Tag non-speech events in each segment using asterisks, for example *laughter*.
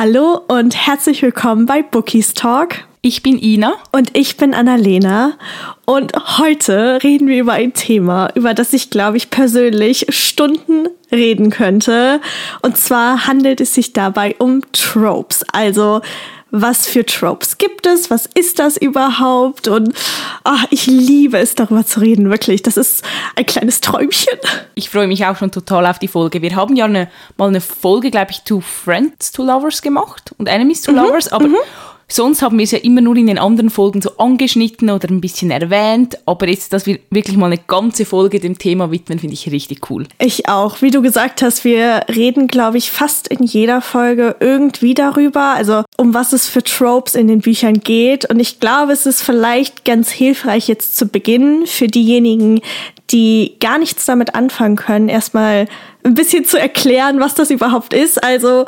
Hallo und herzlich willkommen bei Bookies Talk. Ich bin Ina. Und ich bin Annalena. Und heute reden wir über ein Thema, über das ich, glaube ich, persönlich Stunden reden könnte. Und zwar handelt es sich dabei um Tropes. Also, was für Tropes gibt es? Was ist das überhaupt? Und ach, ich liebe es, darüber zu reden, wirklich. Das ist ein kleines Träumchen. Ich freue mich auch schon total auf die Folge. Wir haben ja eine, mal eine Folge, glaube ich, to Friends to Lovers gemacht und Enemies to mhm, Lovers, aber mhm. Sonst haben wir es ja immer nur in den anderen Folgen so angeschnitten oder ein bisschen erwähnt, aber jetzt, dass wir wirklich mal eine ganze Folge dem Thema widmen, finde ich richtig cool. Ich auch. Wie du gesagt hast, wir reden, glaube ich, fast in jeder Folge irgendwie darüber, also um was es für Tropes in den Büchern geht. Und ich glaube, es ist vielleicht ganz hilfreich jetzt zu Beginn für diejenigen, die gar nichts damit anfangen können, erstmal ein bisschen zu erklären, was das überhaupt ist. Also,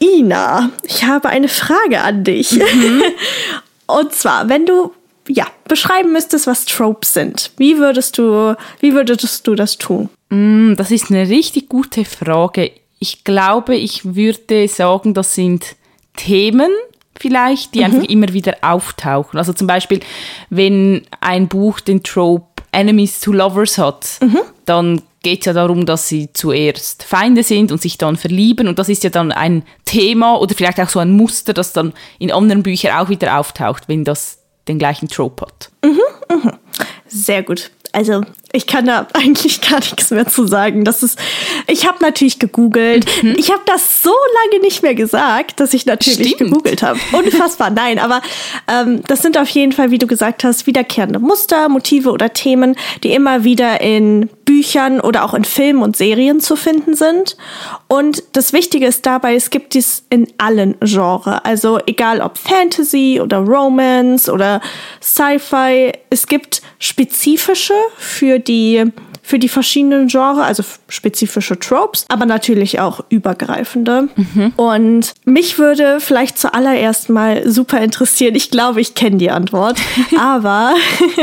Ina, ich habe eine Frage an dich. Mhm. *laughs* Und zwar, wenn du ja, beschreiben müsstest, was Tropes sind, wie würdest du, wie würdest du das tun? Mm, das ist eine richtig gute Frage. Ich glaube, ich würde sagen, das sind Themen vielleicht, die mhm. einfach immer wieder auftauchen. Also zum Beispiel, wenn ein Buch den Trope Enemies to Lovers hat, mhm. dann geht es ja darum, dass sie zuerst Feinde sind und sich dann verlieben. Und das ist ja dann ein Thema oder vielleicht auch so ein Muster, das dann in anderen Büchern auch wieder auftaucht, wenn das den gleichen Trope hat. Mhm, mh. Sehr gut. Also ich kann da *laughs* eigentlich gar nichts mehr zu sagen. Das ist, ich habe natürlich gegoogelt. Mhm. Ich habe das so lange nicht mehr gesagt, dass ich natürlich Stimmt. gegoogelt habe. Unfassbar, nein. Aber ähm, das sind auf jeden Fall, wie du gesagt hast, wiederkehrende Muster, Motive oder Themen, die immer wieder in Büchern oder auch in Filmen und Serien zu finden sind. Und das Wichtige ist dabei, es gibt dies in allen Genres. Also egal ob Fantasy oder Romance oder Sci-Fi, es gibt spezifische für die für die verschiedenen Genres, also spezifische Tropes, aber natürlich auch übergreifende. Mhm. Und mich würde vielleicht zuallererst mal super interessieren, ich glaube, ich kenne die Antwort, *laughs* aber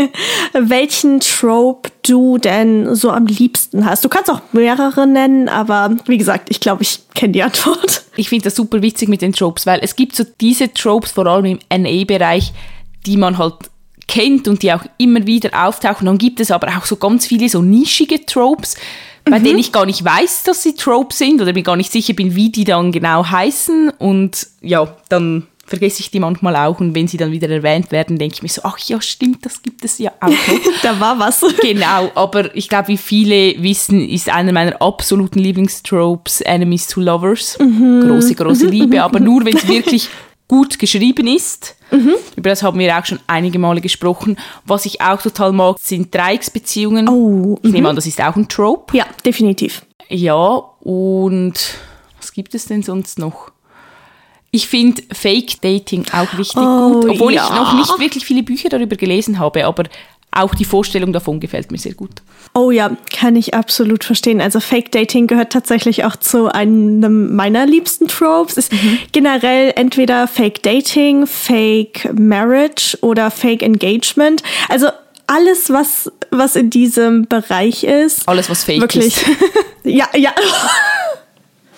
*laughs* welchen Trope du denn so am liebsten hast. Du kannst auch mehrere nennen, aber wie gesagt, ich glaube, ich kenne die Antwort. Ich finde das super witzig mit den Tropes, weil es gibt so diese Tropes, vor allem im NA-Bereich, die man halt kennt und die auch immer wieder auftauchen. Dann gibt es aber auch so ganz viele so nischige Tropes, bei mhm. denen ich gar nicht weiß, dass sie Tropes sind oder mir gar nicht sicher bin, wie die dann genau heißen. Und ja, dann vergesse ich die manchmal auch und wenn sie dann wieder erwähnt werden, denke ich mir so, ach ja, stimmt, das gibt es ja auch. *laughs* da war was. *laughs* Genau, aber ich glaube, wie viele wissen, ist einer meiner absoluten Lieblingstropes Enemies to Lovers. Mhm. Große, große Liebe, aber nur wenn es *laughs* wirklich gut geschrieben ist. Mhm. Über das haben wir auch schon einige Male gesprochen. Was ich auch total mag, sind Dreiecksbeziehungen. Oh, ich nehme mhm. an, das ist auch ein Trope. Ja, definitiv. Ja, und was gibt es denn sonst noch? Ich finde Fake Dating auch richtig oh, gut, obwohl ja. ich noch nicht wirklich viele Bücher darüber gelesen habe, aber auch die Vorstellung davon gefällt mir sehr gut. Oh ja, kann ich absolut verstehen. Also Fake Dating gehört tatsächlich auch zu einem meiner liebsten Tropes. Ist mhm. generell entweder Fake Dating, Fake Marriage oder Fake Engagement. Also alles, was, was in diesem Bereich ist. Alles, was fake wirklich. ist. *laughs* ja, ja.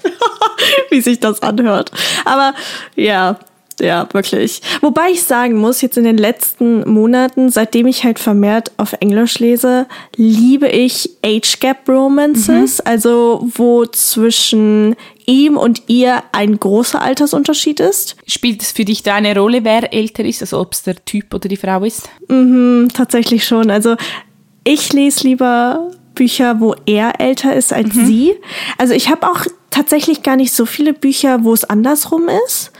*laughs* Wie sich das anhört. Aber ja, ja, wirklich. Wobei ich sagen muss, jetzt in den letzten Monaten, seitdem ich halt vermehrt auf Englisch lese, liebe ich Age Gap Romances, mhm. also wo zwischen ihm und ihr ein großer Altersunterschied ist. Spielt es für dich da eine Rolle, wer älter ist, also ob es der Typ oder die Frau ist? Mhm, tatsächlich schon. Also ich lese lieber Bücher, wo er älter ist als mhm. sie. Also ich habe auch tatsächlich gar nicht so viele Bücher, wo es andersrum ist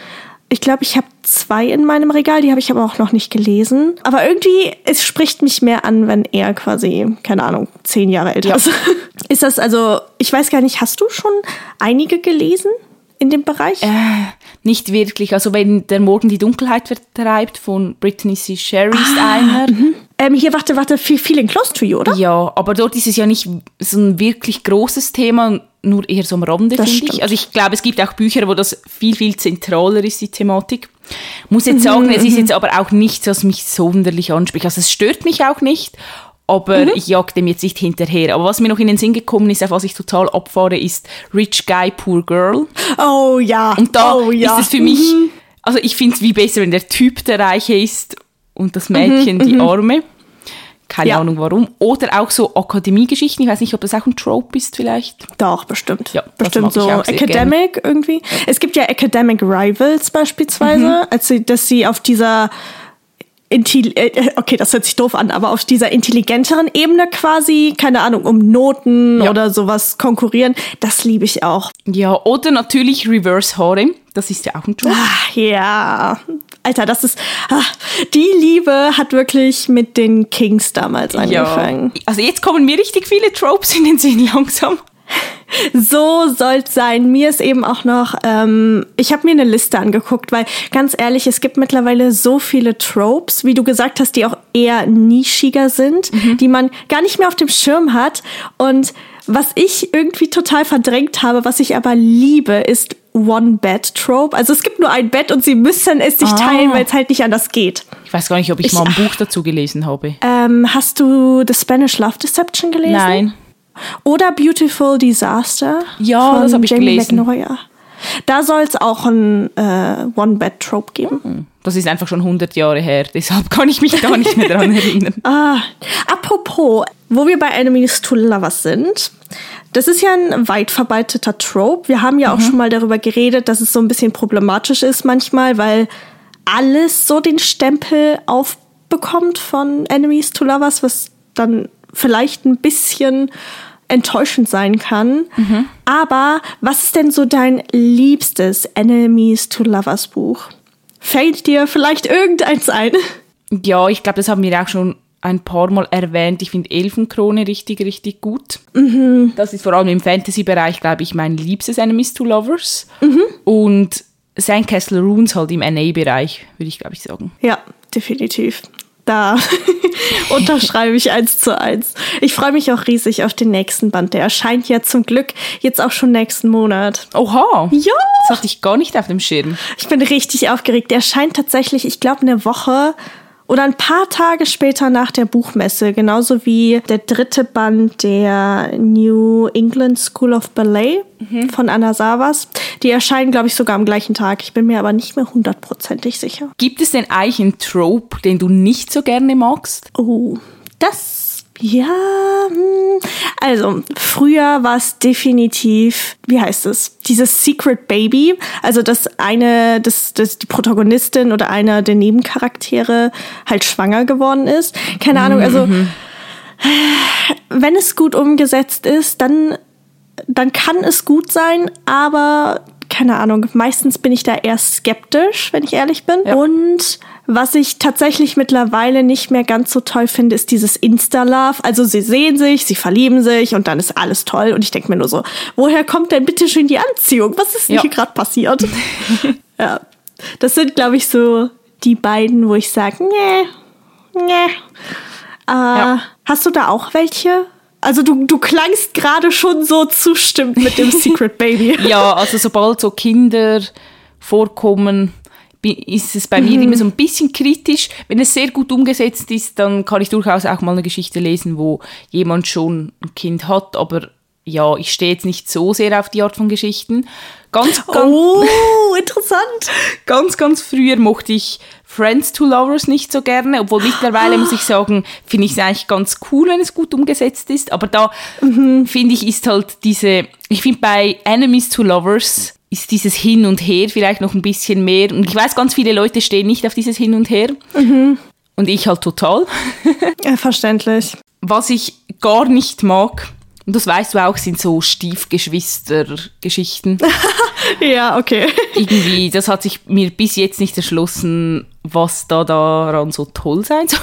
ich glaube, ich habe zwei in meinem Regal, die habe ich aber auch noch nicht gelesen. Aber irgendwie, es spricht mich mehr an, wenn er quasi, keine Ahnung, zehn Jahre älter ja. ist. *laughs* Ist das also, ich weiß gar nicht, hast du schon einige gelesen? in dem Bereich? Äh, nicht wirklich. Also wenn der Morgen die Dunkelheit vertreibt von Brittany C. Sherry ist ah, einer. Mhm. Ähm, hier, warte, warte, Feeling Close to You, oder? Ja, aber dort ist es ja nicht so ein wirklich großes Thema, nur eher so am Rande, finde ich. Also ich glaube, es gibt auch Bücher, wo das viel, viel zentraler ist, die Thematik. Muss jetzt sagen, mhm, es ist mhm. jetzt aber auch nichts, was mich sonderlich anspricht. Also es stört mich auch nicht, aber mhm. ich jag dem jetzt nicht hinterher. Aber was mir noch in den Sinn gekommen ist, auf was ich total abfahre, ist Rich Guy, Poor Girl. Oh ja. Und da oh, ja. ist es für mich, mhm. also ich finde es wie besser, wenn der Typ der Reiche ist und das Mädchen mhm, die mhm. Arme. Keine ja. Ahnung warum. Oder auch so Akademiegeschichten. Ich weiß nicht, ob das auch ein Trope ist vielleicht. Doch, bestimmt. Ja, bestimmt so Academic gerne. irgendwie. Es gibt ja Academic Rivals beispielsweise, mhm. also dass sie auf dieser Intelli äh, okay, das hört sich doof an, aber auf dieser intelligenteren Ebene quasi, keine Ahnung, um Noten ja. oder sowas konkurrieren, das liebe ich auch. Ja, oder natürlich Reverse Harem, das ist ja auch ein Job. Ah, ja, Alter, das ist, ah, die Liebe hat wirklich mit den Kings damals angefangen. Ja. Also jetzt kommen mir richtig viele Tropes in den Sinn *laughs* langsam. So soll's sein. Mir ist eben auch noch, ähm, ich habe mir eine Liste angeguckt, weil ganz ehrlich, es gibt mittlerweile so viele Tropes, wie du gesagt hast, die auch eher nischiger sind, mhm. die man gar nicht mehr auf dem Schirm hat. Und was ich irgendwie total verdrängt habe, was ich aber liebe, ist One-Bed-Trope. Also es gibt nur ein Bett und sie müssen es sich ah. teilen, weil es halt nicht anders geht. Ich weiß gar nicht, ob ich, ich mal ein Buch dazu gelesen habe. Ähm, hast du The Spanish Love Deception gelesen? Nein. Oder Beautiful Disaster. Ja, das habe ich Jamie gelesen. McNeuer. Da soll es auch ein äh, One-Bed-Trope geben. Hm. Das ist einfach schon 100 Jahre her, *laughs* deshalb kann ich mich da nicht mehr dran erinnern. *laughs* Ah, apropos, wo wir bei Enemies to Lovers sind, das ist ja ein weit verbreiteter Trope. Wir haben ja auch mhm. schon mal darüber geredet, dass es so ein bisschen problematisch ist manchmal, weil alles so den Stempel aufbekommt von Enemies to Lovers, was dann vielleicht ein bisschen enttäuschend sein kann. Mhm. Aber was ist denn so dein liebstes Enemies to Lovers Buch? Fällt dir vielleicht irgendeins ein? Ja, ich glaube, das haben wir auch schon ein paar Mal erwähnt. Ich finde Elfenkrone richtig, richtig gut. Mhm. Das ist vor allem im Fantasy-Bereich, glaube ich, mein liebstes Enemies to Lovers. Mhm. Und Sandcastle Runes halt im NA-Bereich, würde ich, glaube ich, sagen. Ja, definitiv da *laughs* unterschreibe ich eins zu eins. Ich freue mich auch riesig auf den nächsten Band. Der erscheint ja zum Glück jetzt auch schon nächsten Monat. Oha. Ja. Das hatte ich gar nicht auf dem Schirm. Ich bin richtig aufgeregt. Der erscheint tatsächlich, ich glaube, eine Woche oder ein paar Tage später nach der Buchmesse, genauso wie der dritte Band der New England School of Ballet mhm. von Anna Savas. Die erscheinen, glaube ich, sogar am gleichen Tag. Ich bin mir aber nicht mehr hundertprozentig sicher. Gibt es denn eigentlich einen Trope, den du nicht so gerne magst? Oh, das ja, hm. also früher war es definitiv, wie heißt es, dieses Secret Baby, also dass eine, dass, dass die Protagonistin oder einer der Nebencharaktere halt schwanger geworden ist. Keine Ahnung, also mhm. wenn es gut umgesetzt ist, dann, dann kann es gut sein, aber keine Ahnung, meistens bin ich da eher skeptisch, wenn ich ehrlich bin. Ja. Und was ich tatsächlich mittlerweile nicht mehr ganz so toll finde, ist dieses Insta-Love. Also sie sehen sich, sie verlieben sich und dann ist alles toll. Und ich denke mir nur so, woher kommt denn bitte schön die Anziehung? Was ist denn ja. hier gerade passiert? *laughs* ja, das sind, glaube ich, so die beiden, wo ich sage, nee, nee. Äh, ja. Hast du da auch welche? Also du, du klangst gerade schon so zustimmt mit dem *laughs* Secret Baby. ja, also sobald so Kinder vorkommen, ist es bei mhm. mir immer so ein bisschen kritisch. Wenn es sehr gut umgesetzt ist, dann kann ich durchaus auch mal eine Geschichte lesen, wo jemand schon ein Kind hat, aber ja, ich stehe jetzt nicht so sehr auf die Art von Geschichten. Ganz, ganz, oh, *laughs* interessant. ganz, ganz früher mochte ich Friends to Lovers nicht so gerne, obwohl mittlerweile muss ich sagen, finde ich es eigentlich ganz cool, wenn es gut umgesetzt ist. Aber da mhm. finde ich, ist halt diese, ich finde bei Enemies to Lovers ist dieses Hin und Her vielleicht noch ein bisschen mehr. Und ich weiß, ganz viele Leute stehen nicht auf dieses Hin und Her. Mhm. Und ich halt total. *laughs* ja, verständlich. Was ich gar nicht mag, und das weißt du auch, sind so Stiefgeschwister-Geschichten. *laughs* ja, okay. Irgendwie, das hat sich mir bis jetzt nicht erschlossen, was da daran so toll sein soll.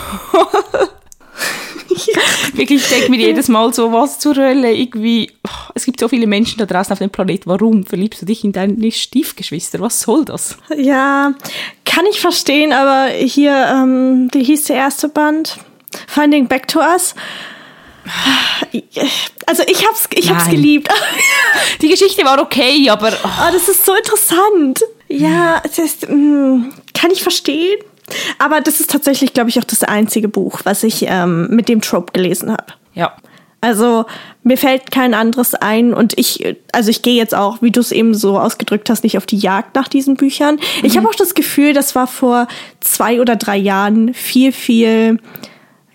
*laughs* Wirklich, ich denke mir jedes Mal so, was zur Hölle, irgendwie, oh, es gibt so viele Menschen da draußen auf dem Planet, warum verliebst du dich in deine Stiefgeschwister? Was soll das? Ja, kann ich verstehen, aber hier, ähm, wie hieß der erste Band? Finding Back to Us. Also ich hab's, ich hab's geliebt. *laughs* Die Geschichte war okay, aber... Oh. oh das ist so interessant. Ja, es ist, mm, kann ich verstehen. Aber das ist tatsächlich, glaube ich, auch das einzige Buch, was ich ähm, mit dem Trope gelesen habe. Ja. Also mir fällt kein anderes ein und ich, also ich gehe jetzt auch, wie du es eben so ausgedrückt hast, nicht auf die Jagd nach diesen Büchern. Mhm. Ich habe auch das Gefühl, das war vor zwei oder drei Jahren viel, viel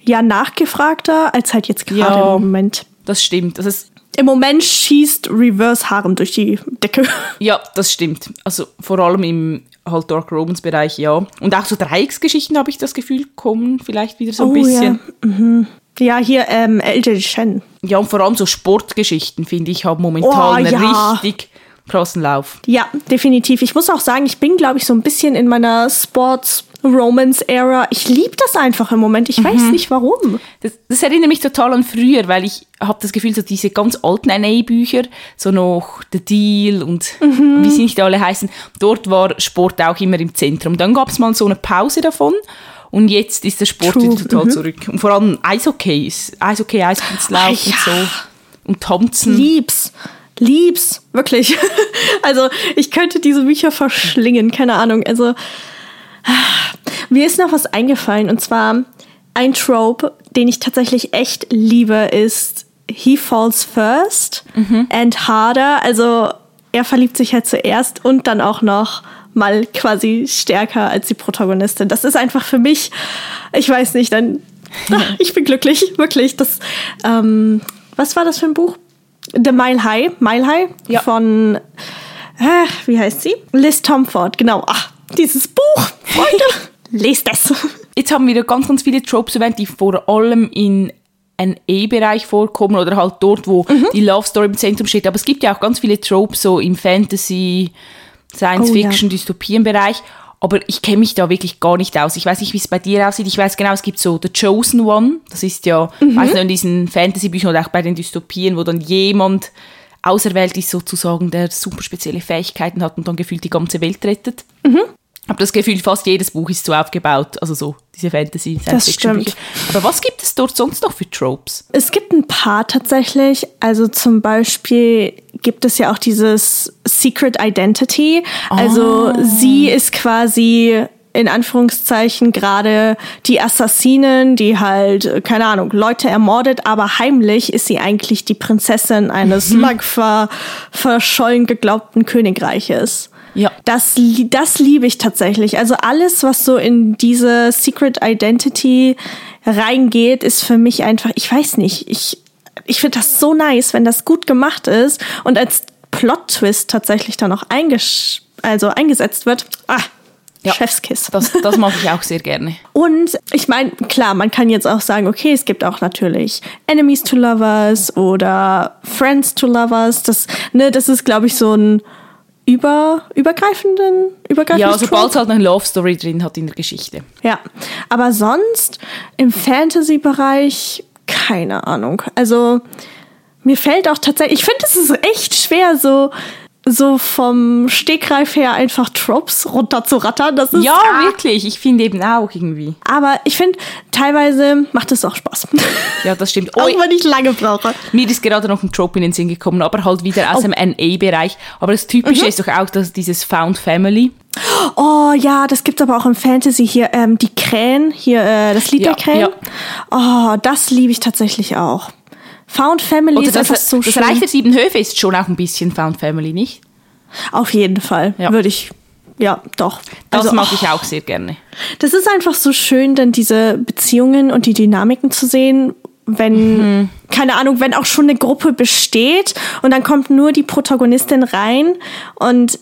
ja nachgefragter als halt jetzt gerade ja, im Moment. Das stimmt. Das ist im Moment schießt Reverse Harem durch die Decke. Ja, das stimmt. Also vor allem im halt Dark Romans Bereich, ja. Und auch so Dreiecksgeschichten habe ich das Gefühl, kommen vielleicht wieder so ein oh, bisschen. Ja. Mhm. Ja, hier ähm, LJ Shen. Ja, und vor allem so Sportgeschichten, finde ich, haben momentan oh, einen ja. richtig krassen Lauf. Ja, definitiv. Ich muss auch sagen, ich bin, glaube ich, so ein bisschen in meiner Sports- Romance-Era. Ich liebe das einfach im Moment. Ich weiß mhm. nicht warum. Das, das, erinnert mich total an früher, weil ich habe das Gefühl, so diese ganz alten NA-Bücher, so noch The Deal und mhm. wie sie nicht alle heißen, dort war Sport auch immer im Zentrum. Dann gab es mal so eine Pause davon und jetzt ist der Sport True. wieder total mhm. zurück. Und vor allem Eishockey, ist Eishockey, Eiskunstlaufen ah, ja. und so. Und Tanzen. Lieb's. Lieb's. Wirklich. *laughs* also ich könnte diese Bücher verschlingen, keine Ahnung. Also mir ist noch was eingefallen und zwar ein Trope, den ich tatsächlich echt liebe, ist He Falls First mhm. and Harder. Also er verliebt sich halt zuerst und dann auch noch mal quasi stärker als die Protagonistin. Das ist einfach für mich, ich weiß nicht, dann *laughs* ich bin glücklich, wirklich. Das, ähm, was war das für ein Buch? The Mile High, Mile High ja. von, äh, wie heißt sie? Liz Tomford, genau. Ach, dieses Buch, Freunde, *laughs* lest es. Jetzt haben wir ganz, ganz viele Tropes erwähnt, die vor allem in NE-Bereich vorkommen oder halt dort, wo mhm. die Love Story im Zentrum steht. Aber es gibt ja auch ganz viele Tropes so im Fantasy, Science-Fiction, oh, ja. Dystopien-Bereich. Aber ich kenne mich da wirklich gar nicht aus. Ich weiß nicht, wie es bei dir aussieht. Ich weiß genau, es gibt so The Chosen One. Das ist ja, mhm. weiß nicht, in diesen Fantasy-Büchern oder auch bei den Dystopien, wo dann jemand auserwählt ist sozusagen, der super spezielle Fähigkeiten hat und dann gefühlt die ganze Welt rettet. Mhm habe das Gefühl, fast jedes Buch ist so aufgebaut, also so diese Fantasy. Das stimmt. Aber was gibt es dort sonst noch für Tropes? Es gibt ein paar tatsächlich. Also zum Beispiel gibt es ja auch dieses Secret Identity. Also oh. sie ist quasi in Anführungszeichen gerade die Assassinin, die halt, keine Ahnung, Leute ermordet, aber heimlich ist sie eigentlich die Prinzessin eines mhm. lang ver verschollen geglaubten Königreiches. Ja. Das, das liebe ich tatsächlich. Also alles, was so in diese Secret Identity reingeht, ist für mich einfach, ich weiß nicht, ich, ich finde das so nice, wenn das gut gemacht ist und als Plot-Twist tatsächlich dann auch eingesch also eingesetzt wird. Ah, ja, Chefskiss. Das, das mag ich auch sehr gerne. Und ich meine, klar, man kann jetzt auch sagen, okay, es gibt auch natürlich Enemies to Lovers oder Friends to Lovers. Das, ne, das ist, glaube ich, so ein über, übergreifenden, übergreifenden Ja, sobald es halt eine Love Story drin hat in der Geschichte. Ja, aber sonst im Fantasy-Bereich keine Ahnung. Also mir fällt auch tatsächlich, ich finde, es ist echt schwer, so so vom Stegreif her einfach Tropes runterzurattern. Das ist, ja, ah. wirklich. Ich finde eben auch irgendwie. Aber ich finde, teilweise macht es auch Spaß. *laughs* Ja, das stimmt. auch wenn ich lange brauche. Mir ist gerade noch ein Trope in den Sinn gekommen, aber halt wieder aus oh. dem NA-Bereich. Aber das Typische mhm. ist doch auch dass dieses Found Family. Oh ja, das gibt es aber auch im Fantasy hier. Ähm, die Krähen, hier äh, das Lied ja, der Krähen. Ja. Oh, das liebe ich tatsächlich auch. Found Family Oder ist das, einfach so das schön. Das Reich der Sieben Höfe ist schon auch ein bisschen Found Family, nicht? Auf jeden Fall, ja. würde ich. Ja, doch. Das also, mag ich auch sehr gerne. Das ist einfach so schön, dann diese Beziehungen und die Dynamiken zu sehen, wenn, mhm. keine Ahnung, wenn auch schon eine Gruppe besteht und dann kommt nur die Protagonistin rein und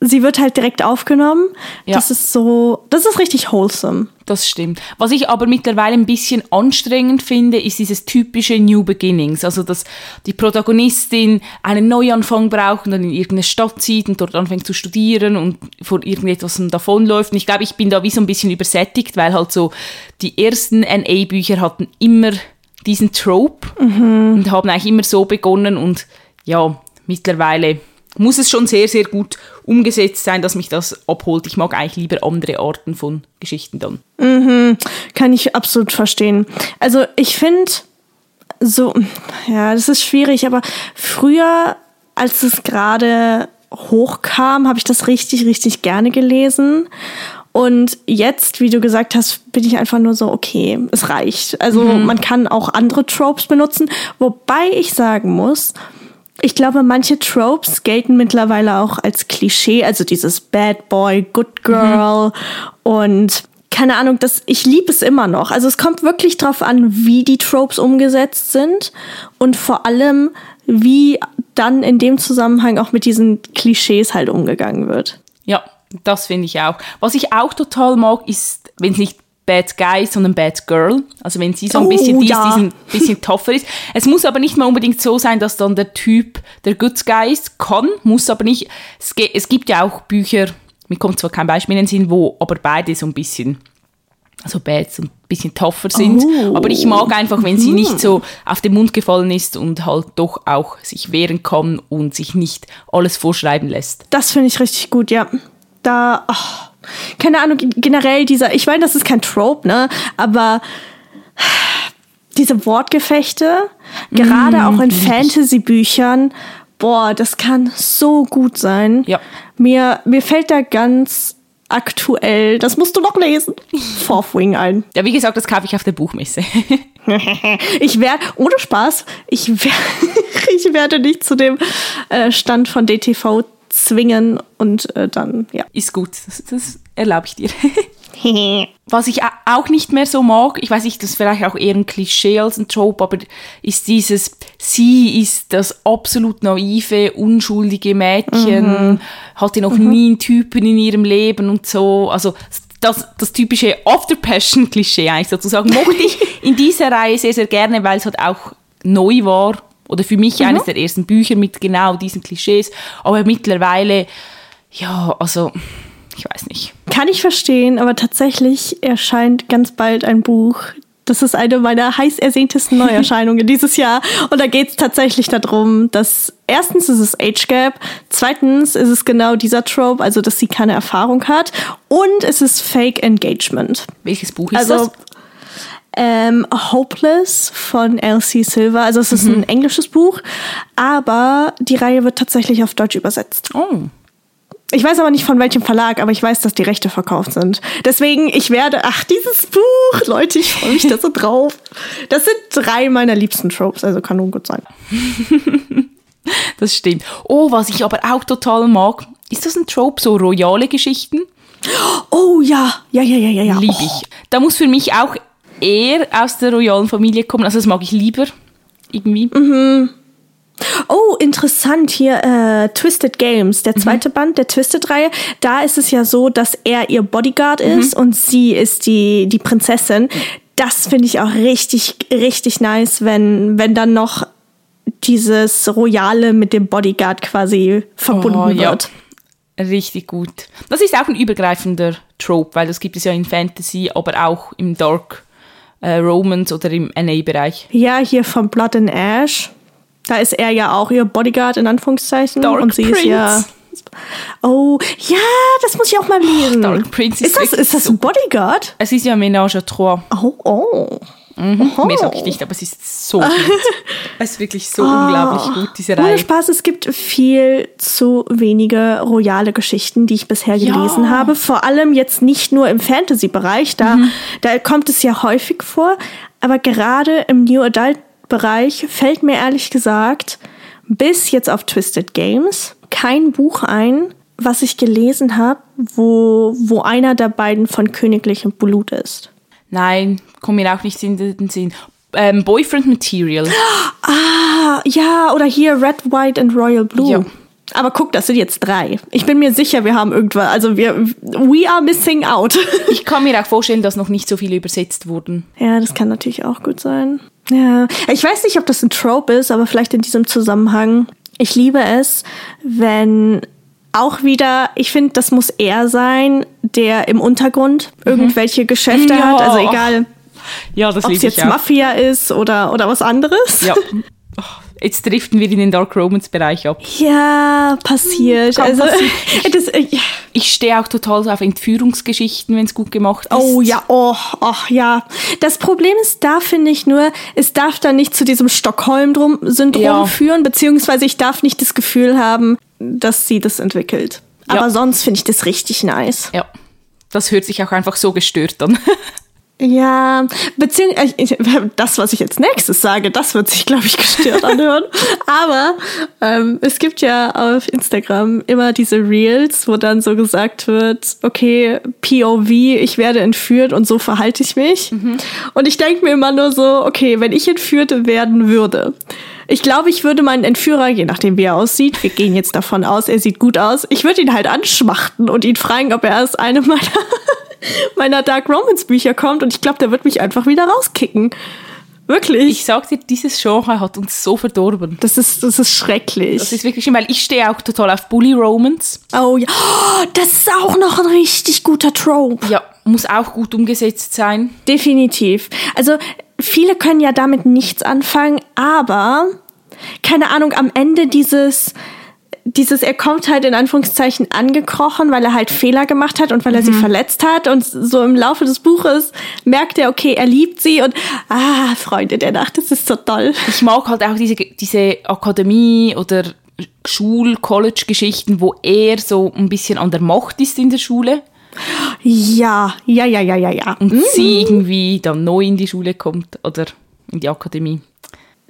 sie wird halt direkt aufgenommen. Ja. Das ist so, das ist richtig wholesome. Das stimmt. Was ich aber mittlerweile ein bisschen anstrengend finde, ist dieses typische New Beginnings. Also, dass die Protagonistin einen Neuanfang braucht und dann in irgendeine Stadt zieht und dort anfängt zu studieren und vor irgendetwas davonläuft. Und ich glaube, ich bin da wie so ein bisschen übersättigt, weil halt so die ersten NA-Bücher hatten immer diesen Trope mhm. und haben eigentlich immer so begonnen und ja, mittlerweile muss es schon sehr, sehr gut umgesetzt sein, dass mich das abholt. Ich mag eigentlich lieber andere Arten von Geschichten dann. Mhm, kann ich absolut verstehen. Also ich finde so, ja, das ist schwierig, aber früher, als es gerade hochkam, habe ich das richtig, richtig gerne gelesen. Und jetzt, wie du gesagt hast, bin ich einfach nur so, okay, es reicht. Also mhm. man kann auch andere Tropes benutzen, wobei ich sagen muss, ich glaube, manche Tropes gelten mittlerweile auch als Klischee, also dieses Bad Boy, Good Girl mhm. und keine Ahnung, das, ich liebe es immer noch. Also es kommt wirklich drauf an, wie die Tropes umgesetzt sind und vor allem, wie dann in dem Zusammenhang auch mit diesen Klischees halt umgegangen wird. Ja, das finde ich auch. Was ich auch total mag, ist, wenn es nicht Bad Guy, sondern Bad Girl. Also wenn sie so ein bisschen oh, dies, ja. diesen bisschen tougher ist. Es muss aber nicht mal unbedingt so sein, dass dann der Typ der Good Guy ist. Kann, muss aber nicht. Es, es gibt ja auch Bücher, mir kommt zwar kein Beispiel in den Sinn, wo aber beide so ein bisschen also Bad so ein bisschen tougher sind. Oh. Aber ich mag einfach, wenn sie nicht so auf den Mund gefallen ist und halt doch auch sich wehren kann und sich nicht alles vorschreiben lässt. Das finde ich richtig gut, ja. Da, oh, keine Ahnung, generell dieser, ich meine, das ist kein Trope, ne? Aber diese Wortgefechte, gerade mm, auch in Fantasy-Büchern, boah, das kann so gut sein. Ja. Mir, mir fällt da ganz aktuell, das musst du noch lesen, *laughs* Fourth Wing ein. Ja, wie gesagt, das kaufe ich auf der Buchmesse. *laughs* ich werde, ohne Spaß, ich, werd, *laughs* ich werde nicht zu dem äh, Stand von DTV zwingen und äh, dann, ja. Ist gut, das, das erlaube ich dir. *laughs* *laughs* Was ich auch nicht mehr so mag, ich weiß nicht, das ist vielleicht auch eher ein Klischee als ein Trope, aber ist dieses, sie ist das absolut naive, unschuldige Mädchen, mhm. hatte noch mhm. nie einen Typen in ihrem Leben und so. Also das, das typische After-Passion-Klischee eigentlich sozusagen mochte ich *laughs* in dieser Reihe sehr, sehr gerne, weil es halt auch neu war oder für mich mhm. eines der ersten Bücher mit genau diesen Klischees. Aber mittlerweile, ja, also ich weiß nicht. Kann ich verstehen, aber tatsächlich erscheint ganz bald ein Buch. Das ist eine meiner heiß ersehntesten Neuerscheinungen *laughs* dieses Jahr. Und da geht es tatsächlich darum, dass erstens ist es Age Gap, zweitens ist es genau dieser Trope, also dass sie keine Erfahrung hat, und es ist Fake Engagement. Welches Buch ist also, das? Ähm, Hopeless von Elsie Silver. Also es ist mhm. ein englisches Buch, aber die Reihe wird tatsächlich auf Deutsch übersetzt. Oh. Ich weiß aber nicht von welchem Verlag, aber ich weiß, dass die Rechte verkauft sind. Deswegen, ich werde, ach, dieses Buch, Leute, ich freue mich da so drauf. Das sind drei meiner liebsten Tropes, also kann nun gut sein. *laughs* das stimmt. Oh, was ich aber auch total mag, ist das ein Trope, so royale Geschichten? Oh ja, ja, ja, ja, ja, ja. Liebe ich. Da muss für mich auch eher aus der royalen Familie kommen, also das mag ich lieber irgendwie. Mhm. Oh, interessant hier, äh, Twisted Games, der mhm. zweite mhm. Band der Twisted-Reihe. Da ist es ja so, dass er ihr Bodyguard mhm. ist und sie ist die, die Prinzessin. Das finde ich auch richtig, richtig nice, wenn, wenn dann noch dieses Royale mit dem Bodyguard quasi verbunden oh, ja. wird. Richtig gut. Das ist auch ein übergreifender Trope, weil das gibt es ja in Fantasy, aber auch im Dark äh, Romance oder im NA-Bereich. Ja, hier von Blood and Ash. Da ist er ja auch ihr Bodyguard in Anführungszeichen. Dark und sie Prince. ist ja. Oh, ja, das muss ich auch mal lesen. Dark Prince ist, ist das, ist das ein Bodyguard? Es ist ja Ménage à Trois. Oh, oh. Mhm. Mehr sag ich nicht, aber es ist so gut. *laughs* es ist wirklich so oh. unglaublich gut, diese Reihe. Ohne Spaß, es gibt viel zu wenige royale Geschichten, die ich bisher gelesen ja. habe. Vor allem jetzt nicht nur im Fantasy-Bereich, da, mhm. da kommt es ja häufig vor, aber gerade im New Adult Bereich fällt mir ehrlich gesagt bis jetzt auf Twisted Games kein Buch ein, was ich gelesen habe, wo, wo einer der beiden von königlichem Blut ist. Nein, kommt mir auch nicht in den Sinn. Ähm, Boyfriend Material. *gasps* Ah, ja, oder hier Red, White and Royal Blue. Ja. Aber guck, das sind jetzt drei. Ich bin mir sicher, wir haben irgendwas, also wir, we are missing out. *laughs* ich kann mir auch vorstellen, dass noch nicht so viele übersetzt wurden. Ja, das kann natürlich auch gut sein. Ja, ich weiß nicht, ob das ein Trope ist, aber vielleicht in diesem Zusammenhang. Ich liebe es, wenn auch wieder, ich finde, das muss er sein, der im Untergrund mhm. irgendwelche Geschäfte ja. hat. Also egal, ja, ob es jetzt. Mafia ist oder, oder was anderes. Ja. *laughs* Oh, jetzt driften wir in den Dark Romance Bereich ab. Ja, passiert. also. *laughs* Das, äh, Ich stehe auch total auf Entführungsgeschichten, wenn es gut gemacht ist. Oh ja, oh, oh ja. Das Problem ist da, finde ich nur, es darf dann nicht zu diesem Stockholm-Syndrom ja. führen, beziehungsweise ich darf nicht das Gefühl haben, dass sie das entwickelt. Aber ja. sonst finde ich das richtig nice. Ja, das hört sich auch einfach so gestört an. *laughs* Ja, beziehungsweise das, was ich jetzt nächstes sage, das wird sich, glaube ich, gestört anhören. *laughs* Aber ähm, es gibt ja auf Instagram immer diese Reels, wo dann so gesagt wird, okay, POV, ich werde entführt und so verhalte ich mich. Mhm. Und ich denke mir immer nur so, okay, wenn ich entführt werden würde, ich glaube, ich würde meinen Entführer, je nachdem wie er aussieht, wir gehen jetzt davon aus, er sieht gut aus, ich würde ihn halt anschmachten und ihn fragen, ob er als eine meiner meiner Dark Romance Bücher kommt und ich glaube, der wird mich einfach wieder rauskicken. Wirklich. Ich sag dir, dieses Genre hat uns so verdorben. Das ist, das ist schrecklich. Das ist wirklich schlimm, weil ich stehe auch total auf Bully Romance. Oh ja, oh, das ist auch noch ein richtig guter Trope. Ja, muss auch gut umgesetzt sein. Definitiv. Also viele können ja damit nichts anfangen, aber keine Ahnung, am Ende dieses dieses, er kommt halt in Anführungszeichen angekrochen, weil er halt Fehler gemacht hat und weil er mhm. sie verletzt hat. Und so im Laufe des Buches merkt er, okay, er liebt sie und ah, Freunde der Nacht, das ist so toll. Ich mag halt auch diese, diese Akademie oder Schul-, College-Geschichten, wo er so ein bisschen an der Macht ist in der Schule. Ja, ja, ja, ja, ja, ja. Und mhm. sie irgendwie dann neu in die Schule kommt oder in die Akademie.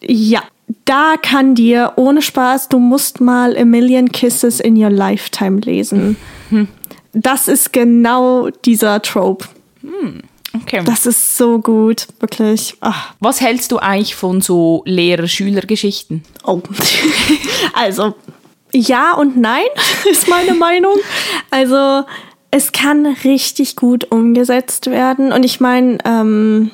Ja, da kann dir ohne Spaß, du musst mal A Million Kisses in Your Lifetime lesen. Mhm. Das ist genau dieser Trope. Mhm. Okay. Das ist so gut, wirklich. Ach. Was hältst du eigentlich von so Lehrer-Schüler-Geschichten? Oh, *laughs* also ja und nein *laughs* ist meine Meinung. Also es kann richtig gut umgesetzt werden. Und ich meine, ähm,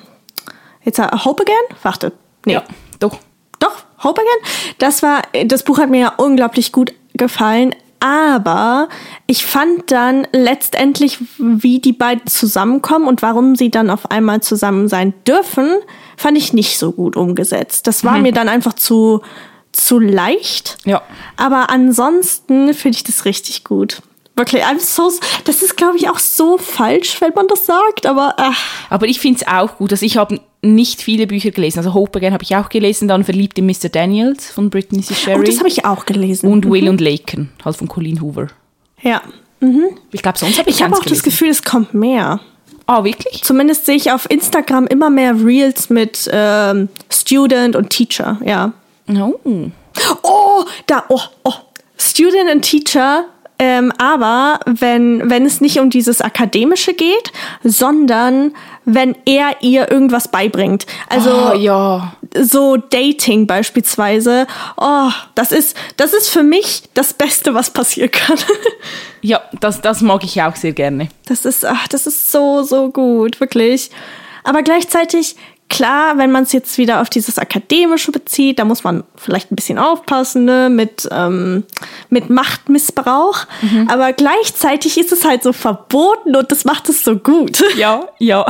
jetzt Hope Again? Warte, nee. Ja, doch. Doch, Hope Again. Das war, das Buch hat mir ja unglaublich gut gefallen. Aber ich fand dann letztendlich, wie die beiden zusammenkommen und warum sie dann auf einmal zusammen sein dürfen, fand ich nicht so gut umgesetzt. Das war mhm. mir dann einfach zu, zu leicht. Ja. Aber ansonsten finde ich das richtig gut. Wirklich, I'm so, das ist, glaube ich, auch so falsch, wenn man das sagt, aber. Ach. Aber ich finde es auch gut. Also ich habe nicht viele Bücher gelesen. Also Hope Again habe ich auch gelesen, dann Verliebt in Mr. Daniels von Brittany C. Sherry. Oh, das habe ich auch gelesen. Und mhm. Will und Laken, halt von Colleen Hoover. Ja. Mhm. Ich glaube, sonst habe ich Ich habe auch gelesen. das Gefühl, es kommt mehr. Ah, wirklich? Zumindest sehe ich auf Instagram immer mehr Reels mit ähm, Student und Teacher, ja. Oh. Oh, da, oh, oh. Student und Teacher ähm, aber wenn, wenn es nicht um dieses Akademische geht, sondern wenn er ihr irgendwas beibringt. Also oh, ja. so Dating beispielsweise. Oh, das ist, das ist für mich das Beste, was passieren kann. *laughs* ja, das, das mag ich auch sehr gerne. Das ist, ach, das ist so, so gut, wirklich. Aber gleichzeitig Klar, wenn man es jetzt wieder auf dieses Akademische bezieht, da muss man vielleicht ein bisschen aufpassen ne? mit, ähm, mit Machtmissbrauch. Mhm. Aber gleichzeitig ist es halt so verboten und das macht es so gut. *laughs* Ja, ja.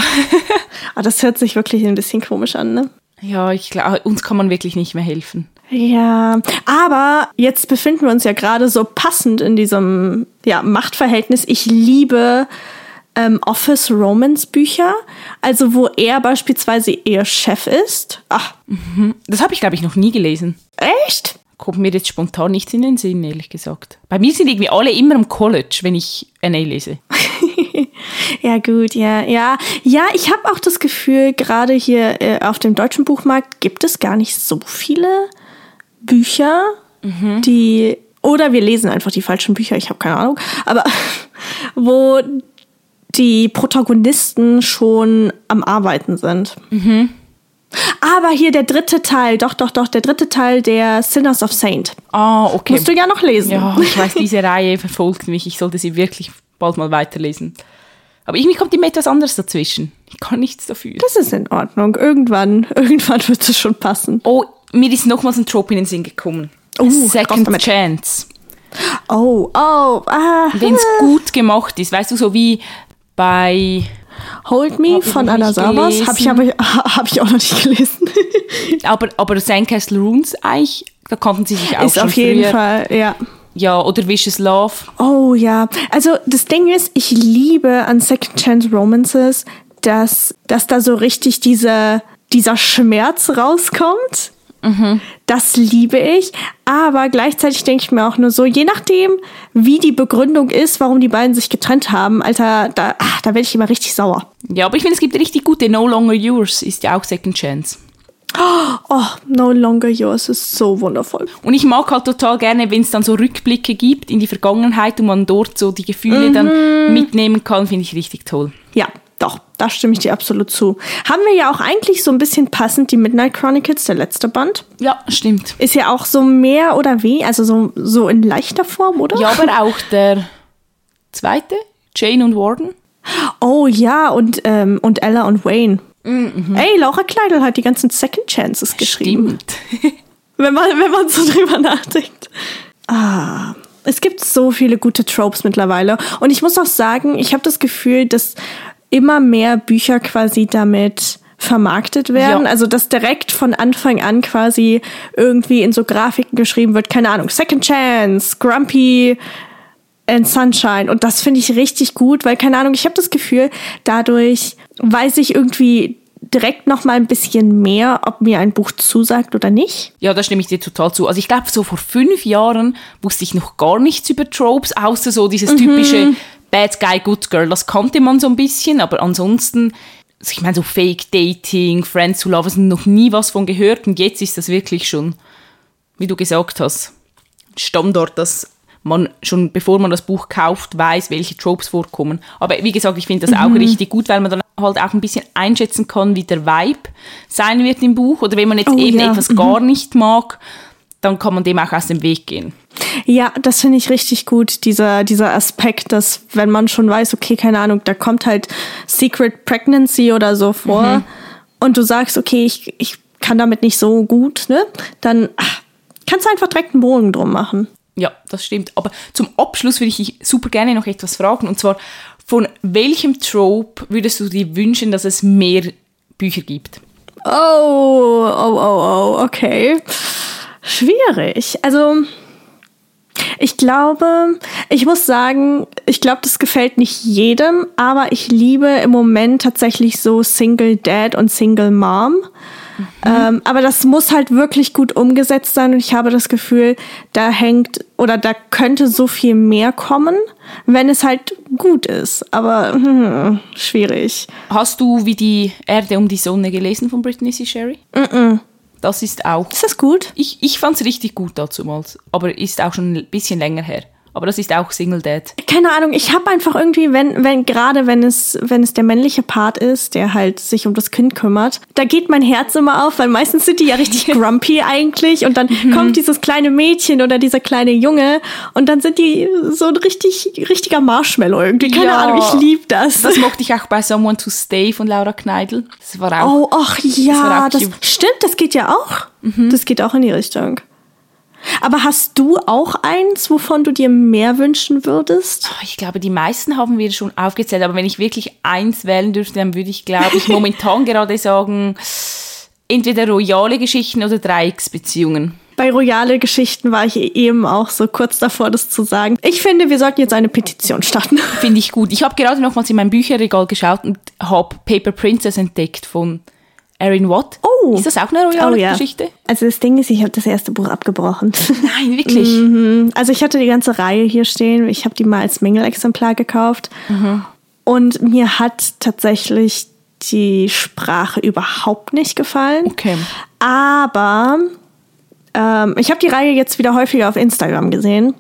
Aber das hört sich wirklich ein bisschen komisch an, ne? Ja, ich glaube, uns kann man wirklich nicht mehr helfen. Ja, aber jetzt befinden wir uns ja gerade so passend in diesem ja, Machtverhältnis. Ich liebe ähm, Office Romance Bücher, also wo er beispielsweise eher Chef ist. Ach, mhm. das habe ich glaube ich noch nie gelesen. Echt? Kommt mir jetzt spontan nichts in den Sinn, ehrlich gesagt. Bei mir sind irgendwie alle immer im College, wenn ich NA lese. *laughs* ja, gut, ja, ja. Ja, ich habe auch das Gefühl, gerade hier äh, auf dem deutschen Buchmarkt gibt es gar nicht so viele Bücher, mhm. die. Oder wir lesen einfach die falschen Bücher, ich habe keine Ahnung. Aber *laughs* wo die Protagonisten schon am Arbeiten sind. Mhm. Aber hier der dritte Teil, doch, doch, doch, der dritte Teil der Sinners of Saint. Ah, oh, okay. Musst du ja noch lesen. Ja, ich weiß, diese *laughs* Reihe verfolgt mich. Ich sollte sie wirklich bald mal weiterlesen. Aber irgendwie kommt ihm etwas anderes dazwischen. Ich kann nichts dafür. Das ist in Ordnung. Irgendwann, *laughs* irgendwann wird es schon passen. Oh, mir ist nochmals ein Trope in den Sinn gekommen. Oh, Second Chance. Oh, oh, ah. Wenn es *laughs* gut gemacht ist, weißt du, so wie bei Hold Me von Anna Savas habe ich aber *laughs* hab ich auch noch nicht gelesen. aber aber Sandcastle Runes eigentlich, da konnten sie sich auch Ist auf jeden früher. Fall, ja. Ja, oder Vicious Love. Oh ja. Also das Ding ist, ich liebe an Second Chance Romances, dass, dass da so richtig diese, dieser Schmerz rauskommt. Das liebe ich. Aber gleichzeitig denke ich mir auch nur so, je nachdem, wie die Begründung ist, warum die beiden sich getrennt haben, Alter, da, ach, da werde ich immer richtig sauer. Ja, aber ich finde, es gibt richtig gute No Longer Yours, ist ja auch Second Chance. Oh, No Longer Yours ist so wundervoll. Und ich mag halt total gerne, wenn es dann so Rückblicke gibt in die Vergangenheit und man dort so die Gefühle Mhm. dann mitnehmen kann, finde ich richtig toll. Ja, doch, da stimme ich dir absolut zu. Haben wir ja auch eigentlich so ein bisschen passend die Midnight Chronicles, der letzte Band. Ja, stimmt. Ist ja auch so mehr oder weh, also so, so in leichter Form, oder? Ja, aber auch der zweite, Jane und Warden. Oh ja, und, ähm, und Ella und Wayne. Ey, Laura Kleidel hat die ganzen Second Chances geschrieben. Stimmt. *laughs* *laughs* Wenn man, wenn man so drüber nachdenkt. Ah, es gibt so viele gute Tropes mittlerweile. Und ich muss auch sagen, ich habe das Gefühl, dass immer mehr Bücher quasi damit vermarktet werden. Ja. Also, dass direkt von Anfang an quasi irgendwie in so Grafiken geschrieben wird, keine Ahnung, Second Chance, Grumpy and Sunshine. Und das finde ich richtig gut, weil, keine Ahnung, ich habe das Gefühl, dadurch weiß ich irgendwie direkt noch mal ein bisschen mehr, ob mir ein Buch zusagt oder nicht. Ja, da stimme ich dir total zu. Also ich glaube, so vor fünf Jahren wusste ich noch gar nichts über Tropes, außer so dieses typische Bad Guy, Good Girl. Das kannte man so ein bisschen, aber ansonsten, ich meine, so Fake Dating, Friends to Lovers, noch nie was von gehört. Und jetzt ist das wirklich schon, wie du gesagt hast, Standard, dass man schon bevor man das Buch kauft, weiß, welche Tropes vorkommen. Aber wie gesagt, ich finde das auch richtig gut, weil man dann halt auch ein bisschen einschätzen kann, wie der Vibe sein wird im Buch. Oder wenn man jetzt Oh, eben ja. etwas gar nicht mag, dann kann man dem auch aus dem Weg gehen. Ja, das finde ich richtig gut, dieser, dieser Aspekt, dass wenn man schon weiß, okay, keine Ahnung, da kommt halt Secret Pregnancy oder so vor und du sagst, okay, ich, ich kann damit nicht so gut, ne? Dann ach, kannst du einfach direkt einen Bogen drum machen. Ja, das stimmt. Aber zum Abschluss würde ich dich super gerne noch etwas fragen. Und zwar, von welchem Trope würdest du dir wünschen, dass es mehr Bücher gibt? Oh, oh, oh, oh, okay. Schwierig. Also, ich glaube, ich muss sagen, ich glaube, das gefällt nicht jedem, aber ich liebe im Moment tatsächlich so Single Dad und Single Mom. Ähm, aber das muss halt wirklich gut umgesetzt sein und ich habe das Gefühl, da hängt oder da könnte so viel mehr kommen, wenn es halt gut ist. Aber hm, schwierig. Hast du wie die Erde um die Sonne gelesen von Brittany C. Sherry? Das ist auch. Ist das gut? Ich, ich fand es richtig gut damals, aber ist auch schon ein bisschen länger her. Aber das ist auch Single Dad. keine Ahnung, ich habe einfach irgendwie, wenn, wenn, gerade wenn es, wenn es der männliche Part ist, der halt sich um das Kind kümmert, da geht mein Herz immer auf, weil meistens sind die ja richtig *laughs* grumpy eigentlich und dann kommt dieses kleine Mädchen oder dieser kleine Junge und dann sind die so ein richtig, richtiger Marshmallow irgendwie. Keine Ja. Ahnung, ich lieb das. Das mochte ich auch bei Someone to Stay von Laura Kneidl. Das war auch. oh, ach ja, das, cute. stimmt, das geht ja auch. Das geht auch in die Richtung. Aber hast du auch eins, wovon du dir mehr wünschen würdest? Ich glaube, die meisten haben wir schon aufgezählt, aber wenn ich wirklich eins wählen dürfte, dann würde ich, glaube ich, momentan *laughs* gerade sagen, entweder royale Geschichten oder Dreiecksbeziehungen. Bei royale Geschichten war ich eben auch so kurz davor, das zu sagen. Ich finde, wir sollten jetzt eine Petition starten. Finde ich gut. Ich habe gerade nochmals in mein Bücherregal geschaut und habe Paper Princess entdeckt von Erin Watt. Oh. Ist das auch eine royale Geschichte? Also das Ding ist, ich habe das erste Buch abgebrochen. *laughs* Nein, wirklich. Mhm. Also ich hatte die ganze Reihe hier stehen. Ich habe die mal als Mängelexemplar gekauft. Und mir hat tatsächlich die Sprache überhaupt nicht gefallen. Okay. Aber ähm, ich habe die Reihe jetzt wieder häufiger auf Instagram gesehen.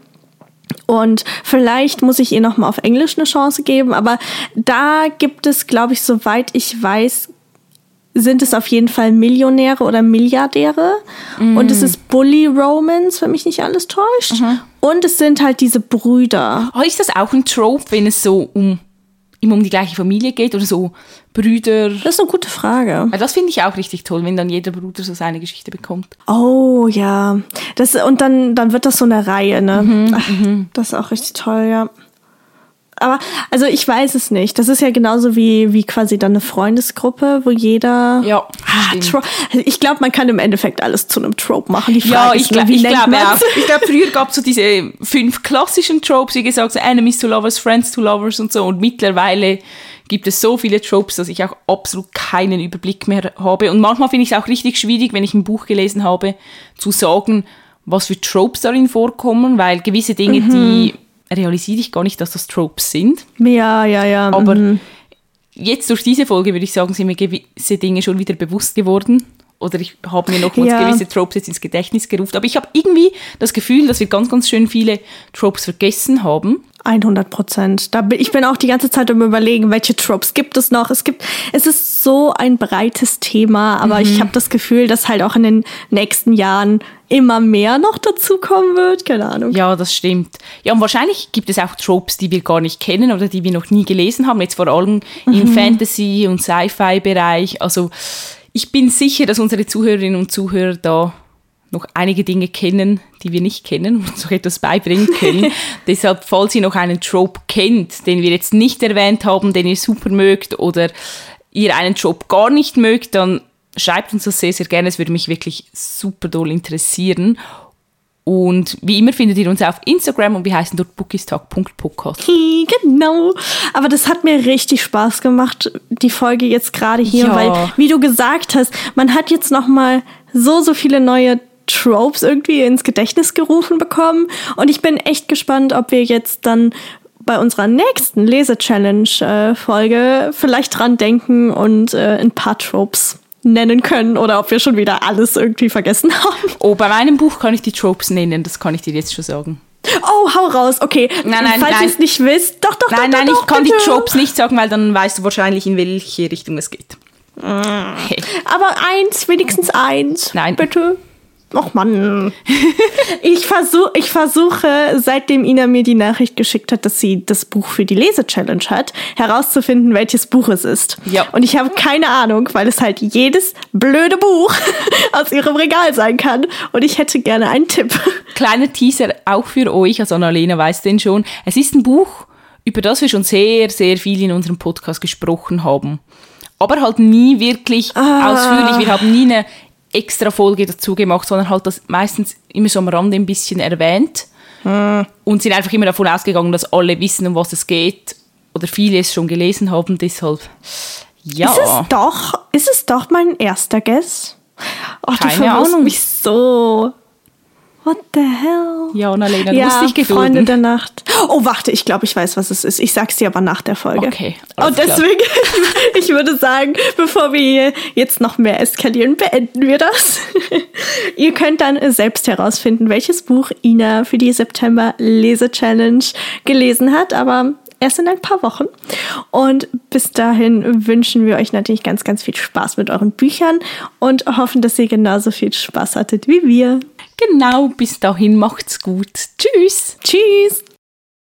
Und vielleicht muss ich ihr noch mal auf Englisch eine Chance geben. Aber da gibt es, glaube ich, soweit ich weiß, sind es auf jeden Fall Millionäre oder Milliardäre. Und es ist Bully Romance, wenn mich nicht alles täuscht. Und es sind halt diese Brüder. Oh, ist das auch ein Trope, wenn es so um, immer um die gleiche Familie geht oder so Brüder? Das ist eine gute Frage. Weil Das finde ich auch richtig toll, wenn dann jeder Bruder so seine Geschichte bekommt. Oh ja. Das, und dann, dann wird das so eine Reihe, ne? Ach, das ist auch richtig toll, ja. Aber, also ich weiß es nicht. Das ist ja genauso wie, wie quasi dann eine Freundesgruppe, wo jeder. Ja, Ah, stimmt. Tro also ich glaube, man kann im Endeffekt alles zu einem Trope machen. Die Frage Ja, ich, nur, glaub, wie ich glaube auch. Ich glaube, früher *laughs* gab es so diese fünf klassischen Tropes, wie gesagt, so Enemies to Lovers, Friends to Lovers und so. Und mittlerweile gibt es so viele Tropes, dass ich auch absolut keinen Überblick mehr habe. Und manchmal finde ich es auch richtig schwierig, wenn ich ein Buch gelesen habe, zu sagen, was für Tropes darin vorkommen, weil gewisse Dinge, mhm. die realisiere ich gar nicht, dass das Tropes sind. Ja, ja, ja. Aber mhm. jetzt durch diese Folge würde ich sagen, sind mir gewisse Dinge schon wieder bewusst geworden. Oder ich habe mir nochmals ja. gewisse Tropes jetzt ins Gedächtnis gerufen. Aber ich habe irgendwie das Gefühl, dass wir ganz, ganz schön viele Tropes vergessen haben. 100 Prozent. Ich bin auch die ganze Zeit am überlegen, welche Tropes gibt es noch. Es gibt, es ist so ein breites Thema, aber mhm. ich habe das Gefühl, dass halt auch in den nächsten Jahren immer mehr noch dazukommen wird. Keine Ahnung. Ja, das stimmt. Ja, und wahrscheinlich gibt es auch Tropes, die wir gar nicht kennen oder die wir noch nie gelesen haben. Jetzt vor allem mhm. im Fantasy- und Sci-Fi-Bereich. Also ich bin sicher, dass unsere Zuhörerinnen und Zuhörer da noch einige Dinge kennen, die wir nicht kennen und so etwas beibringen können. *laughs* Deshalb, falls ihr noch einen Trope kennt, den wir jetzt nicht erwähnt haben, den ihr super mögt oder ihr einen Trope gar nicht mögt, dann schreibt uns das sehr, sehr gerne. Es würde mich wirklich super doll interessieren. Und wie immer findet ihr uns auf Instagram und wir heißen dort bookistalk.podcast. Genau. Aber das hat mir richtig Spaß gemacht, die Folge jetzt gerade hier, ja. weil, wie du gesagt hast, man hat jetzt noch mal so, so viele neue Tropes irgendwie ins Gedächtnis gerufen bekommen. Und ich bin echt gespannt, ob wir jetzt dann bei unserer nächsten Lese-Challenge-Folge äh, vielleicht dran denken und äh, ein paar Tropes nennen können oder ob wir schon wieder alles irgendwie vergessen *laughs* haben. Oh, bei meinem Buch kann ich die Tropes nennen, das kann ich dir jetzt schon sagen. Oh, hau raus, okay. Nein, nein, Falls ihr es nicht wisst, doch, doch, nein, doch, Nein, doch, ich kann bitte. die Tropes nicht sagen, weil dann weißt du wahrscheinlich, in welche Richtung es geht. Hey. Aber eins, wenigstens eins. Nein. Bitte. Och Mann. *laughs* ich, versuch, ich versuche, seitdem Ina mir die Nachricht geschickt hat, dass sie das Buch für die Lese-Challenge hat, herauszufinden, welches Buch es ist. Ja. Und ich habe keine Ahnung, weil es halt jedes blöde Buch *laughs* aus ihrem Regal sein kann. Und ich hätte gerne einen Tipp. *laughs* Kleiner Teaser auch für euch, also Annalena weiß den schon. Es ist ein Buch, über das wir schon sehr, sehr viel in unserem Podcast gesprochen haben aber halt nie wirklich ah. ausführlich. Wir haben nie eine extra Folge dazu gemacht, sondern halt das meistens immer so am Rande ein bisschen erwähnt. Hm. Und sind einfach immer davon ausgegangen, dass alle wissen, um was es geht oder viele es schon gelesen haben. Deshalb, ja. Ist es doch, ist es doch mein erster Guess? Oh, Keine du Ahnung. mich so. What the hell? Ja, Annalena, du ja, musst dich gedulden. Freunde der Nacht. Oh, warte, ich glaube, ich weiß, was es ist. Ich sag's dir aber nach der Folge. Okay. Und deswegen, *laughs* ich würde sagen, bevor wir jetzt noch mehr eskalieren, beenden wir das. *laughs* Ihr könnt dann selbst herausfinden, welches Buch Ina für die September Lese Challenge gelesen hat, aber erst in ein paar Wochen. Und bis dahin wünschen wir euch natürlich ganz, ganz viel Spaß mit euren Büchern und hoffen, dass ihr genauso viel Spaß hattet wie wir. Genau, bis dahin macht's gut. Tschüss. Tschüss.